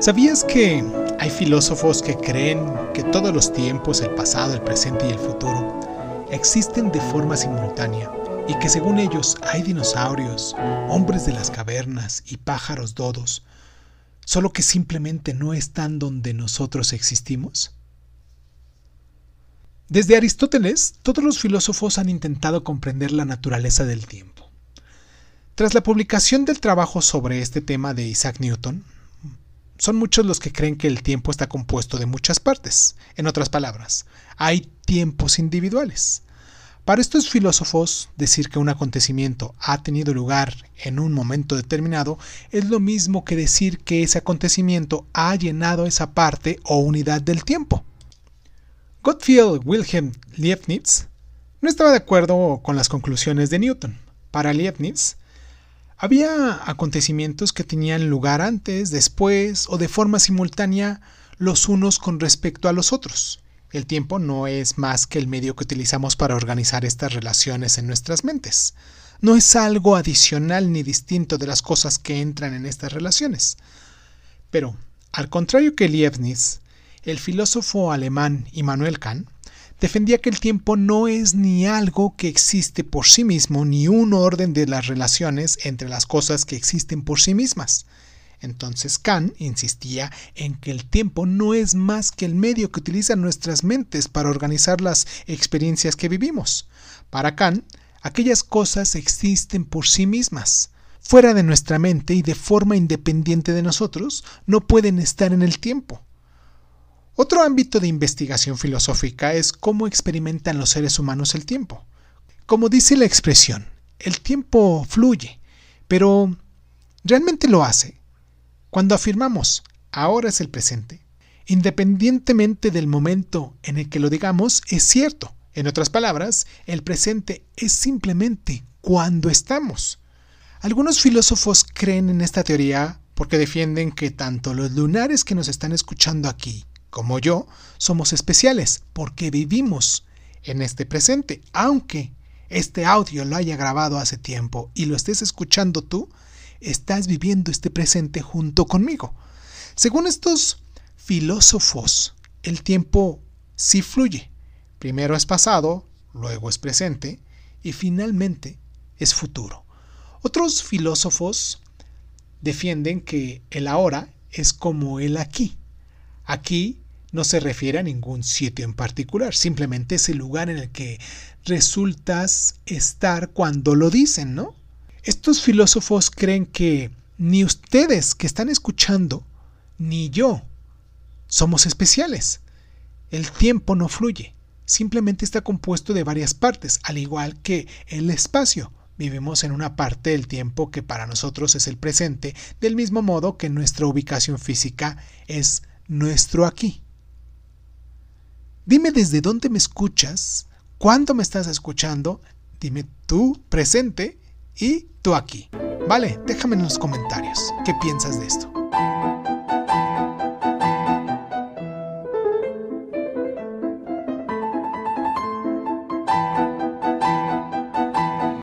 ¿Sabías que hay filósofos que creen que todos los tiempos, el pasado, el presente y el futuro, existen de forma simultánea y que según ellos hay dinosaurios, hombres de las cavernas y pájaros dodos, solo que simplemente no están donde nosotros existimos? Desde Aristóteles, todos los filósofos han intentado comprender la naturaleza del tiempo. Tras la publicación del trabajo sobre este tema de Isaac Newton, son muchos los que creen que el tiempo está compuesto de muchas partes. En otras palabras, hay tiempos individuales. Para estos filósofos, decir que un acontecimiento ha tenido lugar en un momento determinado es lo mismo que decir que ese acontecimiento ha llenado esa parte o unidad del tiempo. Gottfried Wilhelm Leibniz no estaba de acuerdo con las conclusiones de Newton. Para Leibniz, había acontecimientos que tenían lugar antes, después o de forma simultánea los unos con respecto a los otros. El tiempo no es más que el medio que utilizamos para organizar estas relaciones en nuestras mentes. No es algo adicional ni distinto de las cosas que entran en estas relaciones. Pero, al contrario que Leibniz, el filósofo alemán Immanuel Kant defendía que el tiempo no es ni algo que existe por sí mismo, ni un orden de las relaciones entre las cosas que existen por sí mismas. Entonces Kant insistía en que el tiempo no es más que el medio que utilizan nuestras mentes para organizar las experiencias que vivimos. Para Kant, aquellas cosas existen por sí mismas. Fuera de nuestra mente y de forma independiente de nosotros, no pueden estar en el tiempo. Otro ámbito de investigación filosófica es cómo experimentan los seres humanos el tiempo. Como dice la expresión, el tiempo fluye, pero ¿realmente lo hace? Cuando afirmamos ahora es el presente, independientemente del momento en el que lo digamos, es cierto. En otras palabras, el presente es simplemente cuando estamos. Algunos filósofos creen en esta teoría porque defienden que tanto los lunares que nos están escuchando aquí como yo, somos especiales porque vivimos en este presente, aunque este audio lo haya grabado hace tiempo y lo estés escuchando tú, estás viviendo este presente junto conmigo. Según estos filósofos, el tiempo sí fluye. Primero es pasado, luego es presente y finalmente es futuro. Otros filósofos defienden que el ahora es como el aquí. Aquí no se refiere a ningún sitio en particular, simplemente es el lugar en el que resultas estar cuando lo dicen, ¿no? Estos filósofos creen que ni ustedes que están escuchando, ni yo somos especiales. El tiempo no fluye, simplemente está compuesto de varias partes, al igual que el espacio. Vivimos en una parte del tiempo que para nosotros es el presente, del mismo modo que nuestra ubicación física es nuestro aquí. Dime desde dónde me escuchas, cuándo me estás escuchando, dime tú presente y tú aquí. Vale, déjame en los comentarios qué piensas de esto.